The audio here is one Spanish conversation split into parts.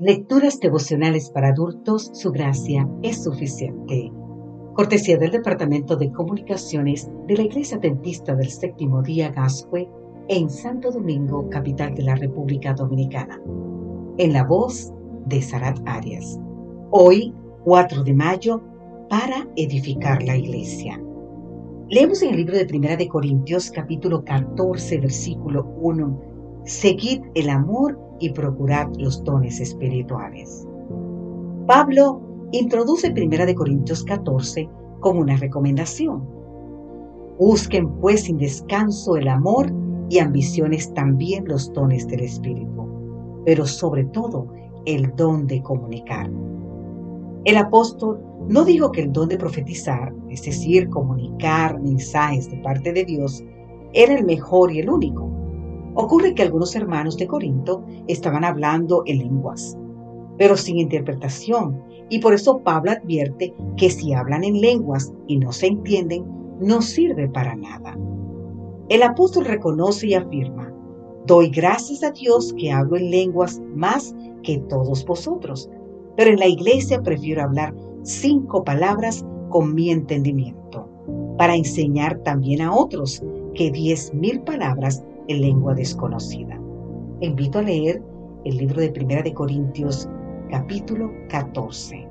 Lecturas devocionales para adultos, su gracia es suficiente. Cortesía del Departamento de Comunicaciones de la Iglesia Dentista del Séptimo Día Gascue en Santo Domingo, capital de la República Dominicana. En la voz de Sarat Arias. Hoy, 4 de mayo, para edificar la iglesia. Leemos en el libro de Primera de Corintios, capítulo 14, versículo 1 seguid el amor y procurad los dones espirituales. Pablo introduce 1 Corintios 14 como una recomendación. Busquen pues sin descanso el amor y ambiciones también los dones del Espíritu, pero sobre todo el don de comunicar. El apóstol no dijo que el don de profetizar, es decir, comunicar mensajes de parte de Dios, era el mejor y el único. Ocurre que algunos hermanos de Corinto estaban hablando en lenguas, pero sin interpretación, y por eso Pablo advierte que si hablan en lenguas y no se entienden, no sirve para nada. El apóstol reconoce y afirma, doy gracias a Dios que hablo en lenguas más que todos vosotros, pero en la iglesia prefiero hablar cinco palabras con mi entendimiento, para enseñar también a otros que diez mil palabras en lengua desconocida. Invito a leer el libro de Primera de Corintios, capítulo 14.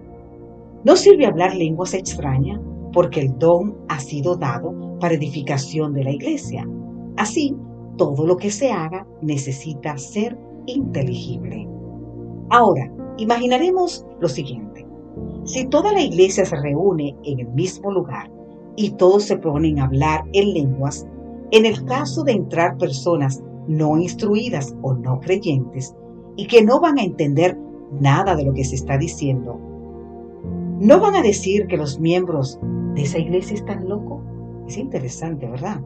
No sirve hablar lenguas extrañas porque el don ha sido dado para edificación de la iglesia. Así, todo lo que se haga necesita ser inteligible. Ahora, imaginaremos lo siguiente. Si toda la iglesia se reúne en el mismo lugar y todos se ponen a hablar en lenguas, en el caso de entrar personas no instruidas o no creyentes y que no van a entender nada de lo que se está diciendo, ¿no van a decir que los miembros de esa iglesia están locos? Es interesante, ¿verdad?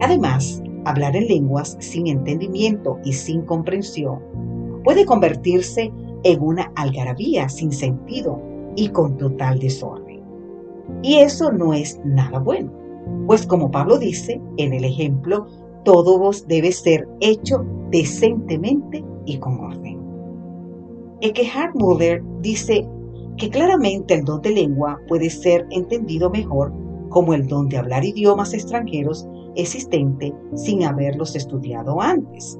Además, hablar en lenguas sin entendimiento y sin comprensión puede convertirse en una algarabía sin sentido y con total desorden. Y eso no es nada bueno. Pues como Pablo dice en el ejemplo, todo vos debe ser hecho decentemente y con orden. Eckhart Muller dice que claramente el don de lengua puede ser entendido mejor como el don de hablar idiomas extranjeros existente sin haberlos estudiado antes.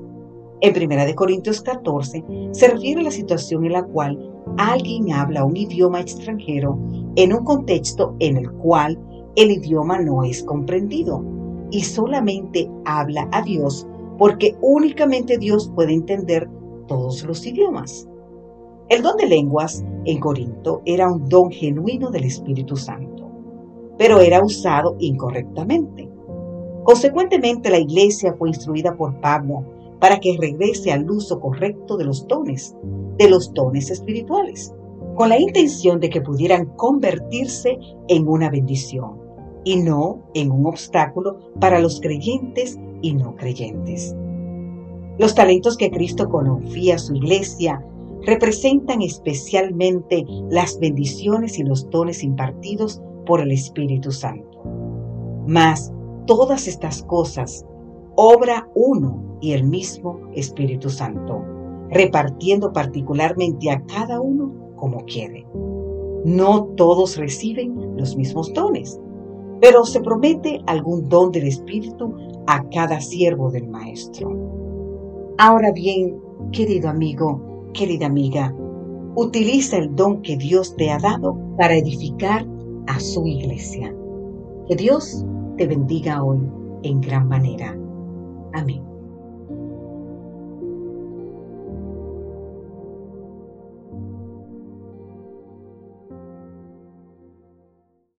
En 1 Corintios 14 se refiere a la situación en la cual alguien habla un idioma extranjero en un contexto en el cual el idioma no es comprendido y solamente habla a Dios porque únicamente Dios puede entender todos los idiomas. El don de lenguas en Corinto era un don genuino del Espíritu Santo, pero era usado incorrectamente. Consecuentemente, la iglesia fue instruida por Pablo para que regrese al uso correcto de los dones, de los dones espirituales, con la intención de que pudieran convertirse en una bendición y no en un obstáculo para los creyentes y no creyentes. Los talentos que Cristo confía a su iglesia representan especialmente las bendiciones y los dones impartidos por el Espíritu Santo. Mas todas estas cosas obra uno y el mismo Espíritu Santo, repartiendo particularmente a cada uno como quiere. No todos reciben los mismos dones pero se promete algún don del Espíritu a cada siervo del Maestro. Ahora bien, querido amigo, querida amiga, utiliza el don que Dios te ha dado para edificar a su iglesia. Que Dios te bendiga hoy en gran manera. Amén.